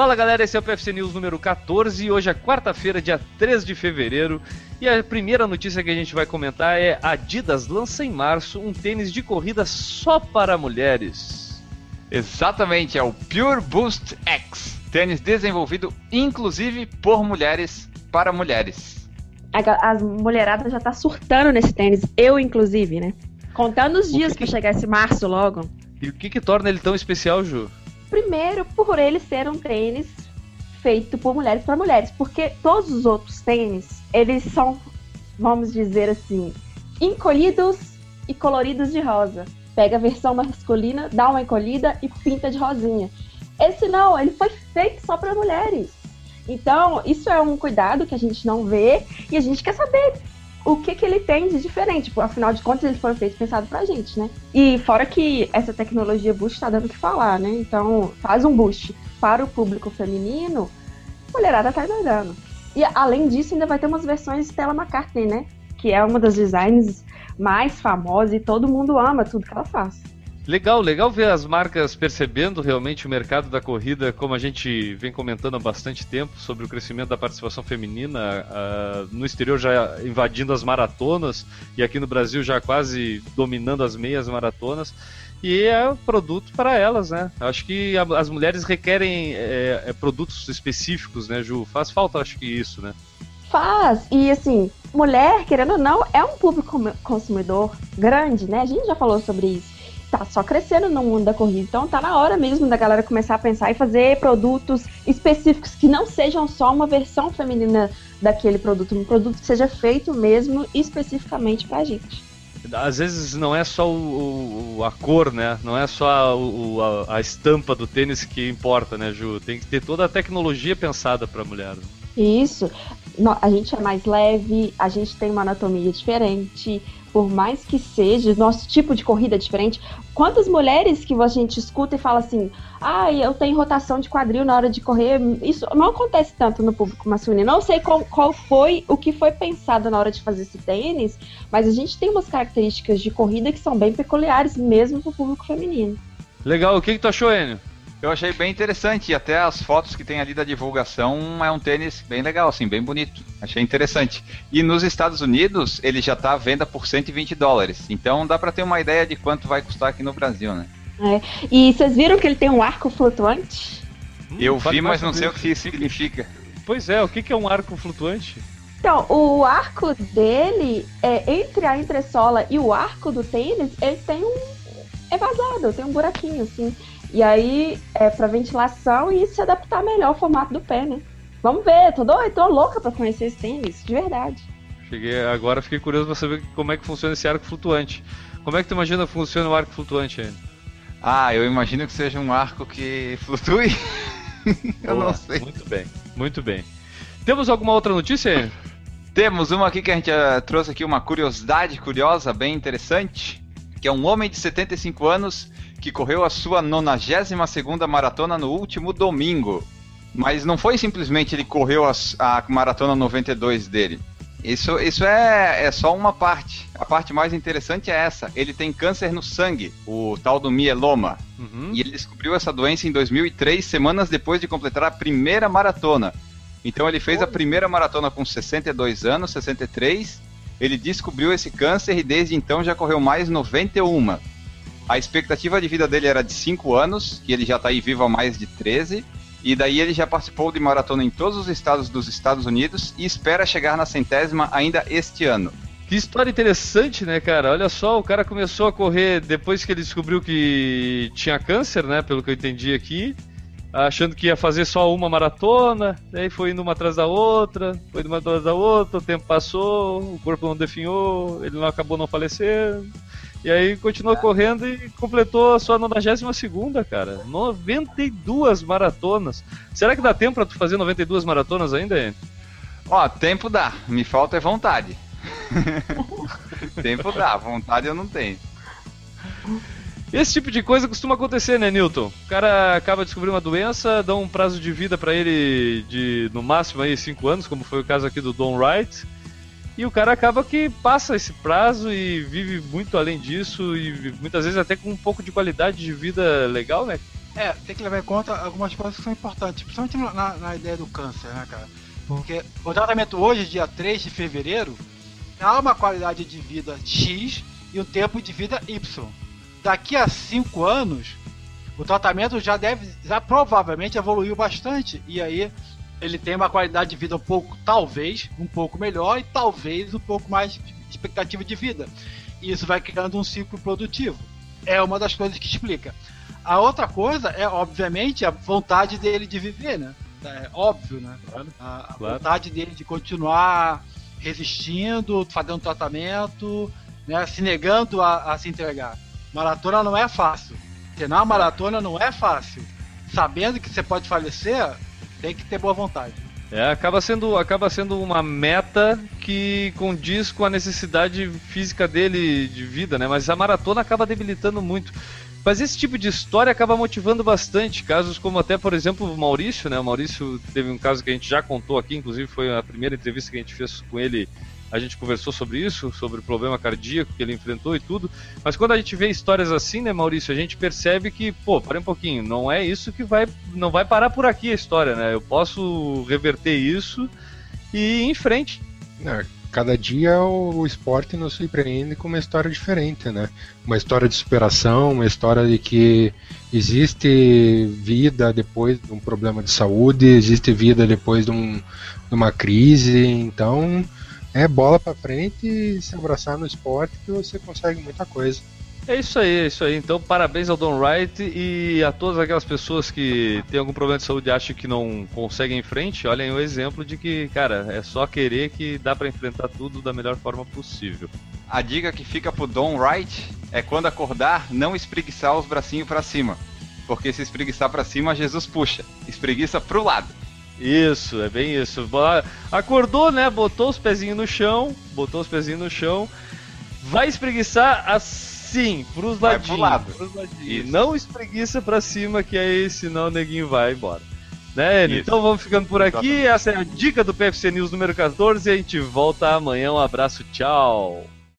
Fala galera, esse é o PFC News número 14 e hoje é quarta-feira, dia 3 de fevereiro. E a primeira notícia que a gente vai comentar é Adidas lança em março um tênis de corrida só para mulheres. Exatamente, é o Pure Boost X, tênis desenvolvido inclusive por mulheres para mulheres. As mulheradas já tá surtando nesse tênis, eu inclusive, né? Contando os dias que... para chegar esse março logo. E o que que torna ele tão especial, Ju? Primeiro, por ele ser um tênis feito por mulheres para mulheres, porque todos os outros tênis, eles são, vamos dizer assim, encolhidos e coloridos de rosa. Pega a versão masculina, dá uma encolhida e pinta de rosinha. Esse não, ele foi feito só para mulheres. Então, isso é um cuidado que a gente não vê e a gente quer saber o que, que ele tem de diferente. Afinal de contas, ele foi feito pensado pra gente, né? E fora que essa tecnologia boost tá dando o que falar, né? Então, faz um boost para o público feminino, mulherada tá doidando. E além disso, ainda vai ter umas versões Stella McCartney, né? Que é uma das designs mais famosas e todo mundo ama tudo que ela faz. Legal, legal ver as marcas percebendo realmente o mercado da corrida, como a gente vem comentando há bastante tempo sobre o crescimento da participação feminina, uh, no exterior já invadindo as maratonas e aqui no Brasil já quase dominando as meias maratonas. E é produto para elas, né? Acho que a, as mulheres requerem é, é, produtos específicos, né, Ju? Faz falta, acho que isso, né? Faz. E assim, mulher, querendo ou não, é um público consumidor grande, né? A gente já falou sobre isso tá só crescendo no mundo da corrida. Então tá na hora mesmo da galera começar a pensar e fazer produtos específicos que não sejam só uma versão feminina daquele produto, um produto que seja feito mesmo especificamente pra gente. Às vezes não é só o, o a cor, né? Não é só a, o, a, a, estampa do tênis que importa, né, Ju? Tem que ter toda a tecnologia pensada pra mulher. Isso. A gente é mais leve, a gente tem uma anatomia diferente, por mais que seja, nosso tipo de corrida é diferente. Quantas mulheres que a gente escuta e fala assim, ah, eu tenho rotação de quadril na hora de correr, isso não acontece tanto no público masculino. Não sei qual, qual foi o que foi pensado na hora de fazer esse tênis, mas a gente tem umas características de corrida que são bem peculiares mesmo para o público feminino. Legal, o que, que tu achou, Enio? Eu achei bem interessante e até as fotos que tem ali da divulgação é um tênis bem legal, assim, bem bonito. Achei interessante. E nos Estados Unidos ele já está à venda por 120 dólares. Então dá para ter uma ideia de quanto vai custar aqui no Brasil, né? É. E vocês viram que ele tem um arco flutuante? Hum, Eu vi, mas não sei o que isso significa. Pois é, o que é um arco flutuante? Então, o arco dele, é, entre a entressola e o arco do tênis, ele tem um. É vazado, tem um buraquinho, assim. E aí é para ventilação e se adaptar melhor ao formato do pé, né? Vamos ver, tô doido, tô louca pra conhecer esse tênis, de verdade. Cheguei, agora fiquei curioso pra saber como é que funciona esse arco flutuante. Como é que tu imagina que funciona o arco flutuante ainda? Ah, eu imagino que seja um arco que flutue. eu Boa, não sei. Muito bem, muito bem. Temos alguma outra notícia aí? Temos uma aqui que a gente uh, trouxe aqui uma curiosidade curiosa, bem interessante, que é um homem de 75 anos que correu a sua 92ª maratona no último domingo. Mas não foi simplesmente ele correu a, a maratona 92 dele. Isso, isso é, é só uma parte. A parte mais interessante é essa. Ele tem câncer no sangue, o tal do mieloma. Uhum. E ele descobriu essa doença em 2003, semanas depois de completar a primeira maratona. Então ele fez a primeira maratona com 62 anos, 63. Ele descobriu esse câncer e desde então já correu mais 91. A expectativa de vida dele era de 5 anos, que ele já está aí vivo há mais de 13. E daí ele já participou de maratona em todos os estados dos Estados Unidos e espera chegar na centésima ainda este ano. Que história interessante, né, cara? Olha só, o cara começou a correr depois que ele descobriu que tinha câncer, né? Pelo que eu entendi aqui. Achando que ia fazer só uma maratona, daí foi indo uma atrás da outra, foi uma atrás da outra, o tempo passou, o corpo não definhou, ele não acabou não falecendo. E aí continuou correndo e completou a sua 92 segunda, cara. 92 maratonas. Será que dá tempo pra tu fazer 92 maratonas ainda, Andy? Ó, tempo dá. Me falta é vontade. tempo dá, vontade eu não tenho. Esse tipo de coisa costuma acontecer, né, Newton? O cara acaba de descobrir uma doença, dá um prazo de vida para ele de no máximo aí 5 anos, como foi o caso aqui do Don Wright. E o cara acaba que passa esse prazo e vive muito além disso e muitas vezes até com um pouco de qualidade de vida legal, né? É, tem que levar em conta algumas coisas que são importantes, principalmente na, na ideia do câncer, né, cara? Porque o tratamento hoje, dia 3 de fevereiro, dá uma qualidade de vida X e um tempo de vida Y. Daqui a 5 anos, o tratamento já deve, já provavelmente evoluiu bastante. E aí ele tem uma qualidade de vida um pouco, talvez, um pouco melhor e talvez um pouco mais de expectativa de vida. E isso vai criando um ciclo produtivo. É uma das coisas que explica. A outra coisa é, obviamente, a vontade dele de viver, né? É óbvio, né? A, a claro. vontade dele de continuar resistindo, fazendo tratamento, né? se negando a, a se entregar. Maratona não é fácil. Treinar maratona não é fácil. Sabendo que você pode falecer, tem que ter boa vontade. É, acaba sendo, acaba sendo uma meta que condiz com a necessidade física dele de vida, né? Mas a maratona acaba debilitando muito. Mas esse tipo de história acaba motivando bastante. Casos como até, por exemplo, o Maurício, né? O Maurício teve um caso que a gente já contou aqui, inclusive foi a primeira entrevista que a gente fez com ele. A gente conversou sobre isso, sobre o problema cardíaco que ele enfrentou e tudo. Mas quando a gente vê histórias assim, né, Maurício, a gente percebe que, pô, para um pouquinho, não é isso que vai, não vai parar por aqui a história, né? Eu posso reverter isso e ir em frente. É, cada dia o, esporte nos surpreende com uma história diferente, né? Uma história de superação, uma história de que existe vida depois de um problema de saúde, existe vida depois de, um, de uma crise, então é bola para frente e se abraçar no esporte que você consegue muita coisa. É isso aí, é isso aí. Então, parabéns ao Don Wright e a todas aquelas pessoas que têm algum problema de saúde e acham que não conseguem em frente. Olhem o exemplo de que, cara, é só querer que dá para enfrentar tudo da melhor forma possível. A dica que fica pro Don Wright é quando acordar, não espreguiçar os bracinhos para cima. Porque se espreguiçar para cima, Jesus puxa. Espreguiça pro lado. Isso, é bem isso. Acordou, né? Botou os pezinhos no chão, botou os pezinhos no chão, vai espreguiçar as Sim, pros ladinhos. Pro lado. Pros ladinhos. Não espreguiça pra cima, que aí senão o neguinho vai embora. Né, Eli? Então vamos ficando por aqui. Essa é a dica do PFC News número 14 e a gente volta amanhã. Um abraço, tchau.